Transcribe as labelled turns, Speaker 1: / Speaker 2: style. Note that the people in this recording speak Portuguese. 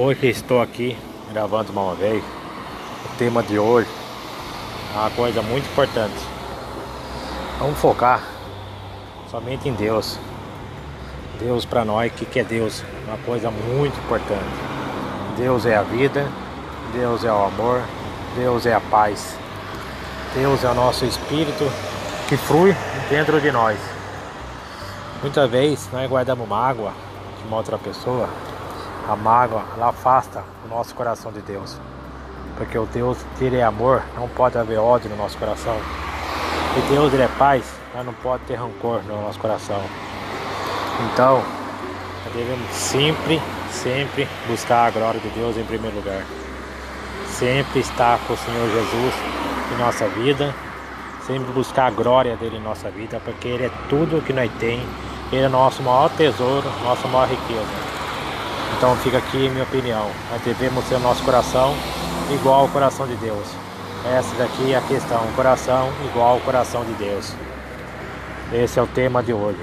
Speaker 1: Hoje estou aqui gravando uma vez. O tema de hoje é uma coisa muito importante. Vamos focar somente em Deus. Deus para nós, o que, que é Deus? Uma coisa muito importante. Deus é a vida, Deus é o amor, Deus é a paz. Deus é o nosso espírito que flui dentro de nós. Muitas vezes nós guardamos mágoa de uma outra pessoa a mágoa, ela afasta o nosso coração de Deus. Porque o Deus que ele é amor, não pode haver ódio no nosso coração. E Deus ele é paz, mas não pode ter rancor no nosso coração. Então, nós devemos sempre, sempre buscar a glória de Deus em primeiro lugar. Sempre estar com o Senhor Jesus em nossa vida. Sempre buscar a glória dele em nossa vida, porque ele é tudo o que nós temos. Ele é nosso maior tesouro, nossa maior riqueza. Então fica aqui minha opinião. Nós devemos ter o nosso coração igual ao coração de Deus. Essa daqui é a questão, coração igual ao coração de Deus. Esse é o tema de hoje.